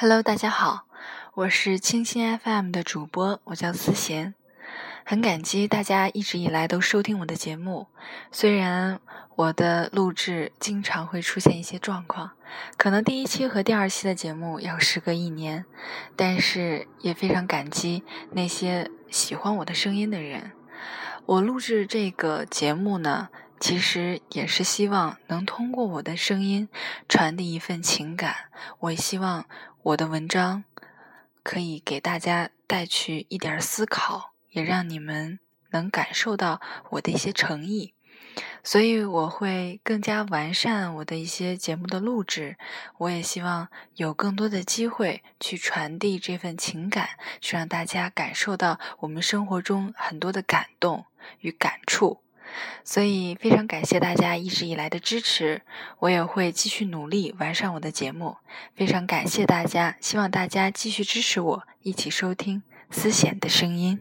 Hello，大家好，我是清新 FM 的主播，我叫思贤。很感激大家一直以来都收听我的节目，虽然我的录制经常会出现一些状况，可能第一期和第二期的节目要时隔一年，但是也非常感激那些喜欢我的声音的人。我录制这个节目呢，其实也是希望能通过我的声音传递一份情感，我希望。我的文章可以给大家带去一点思考，也让你们能感受到我的一些诚意，所以我会更加完善我的一些节目的录制。我也希望有更多的机会去传递这份情感，去让大家感受到我们生活中很多的感动与感触。所以，非常感谢大家一直以来的支持，我也会继续努力完善我的节目。非常感谢大家，希望大家继续支持我，一起收听思贤的声音。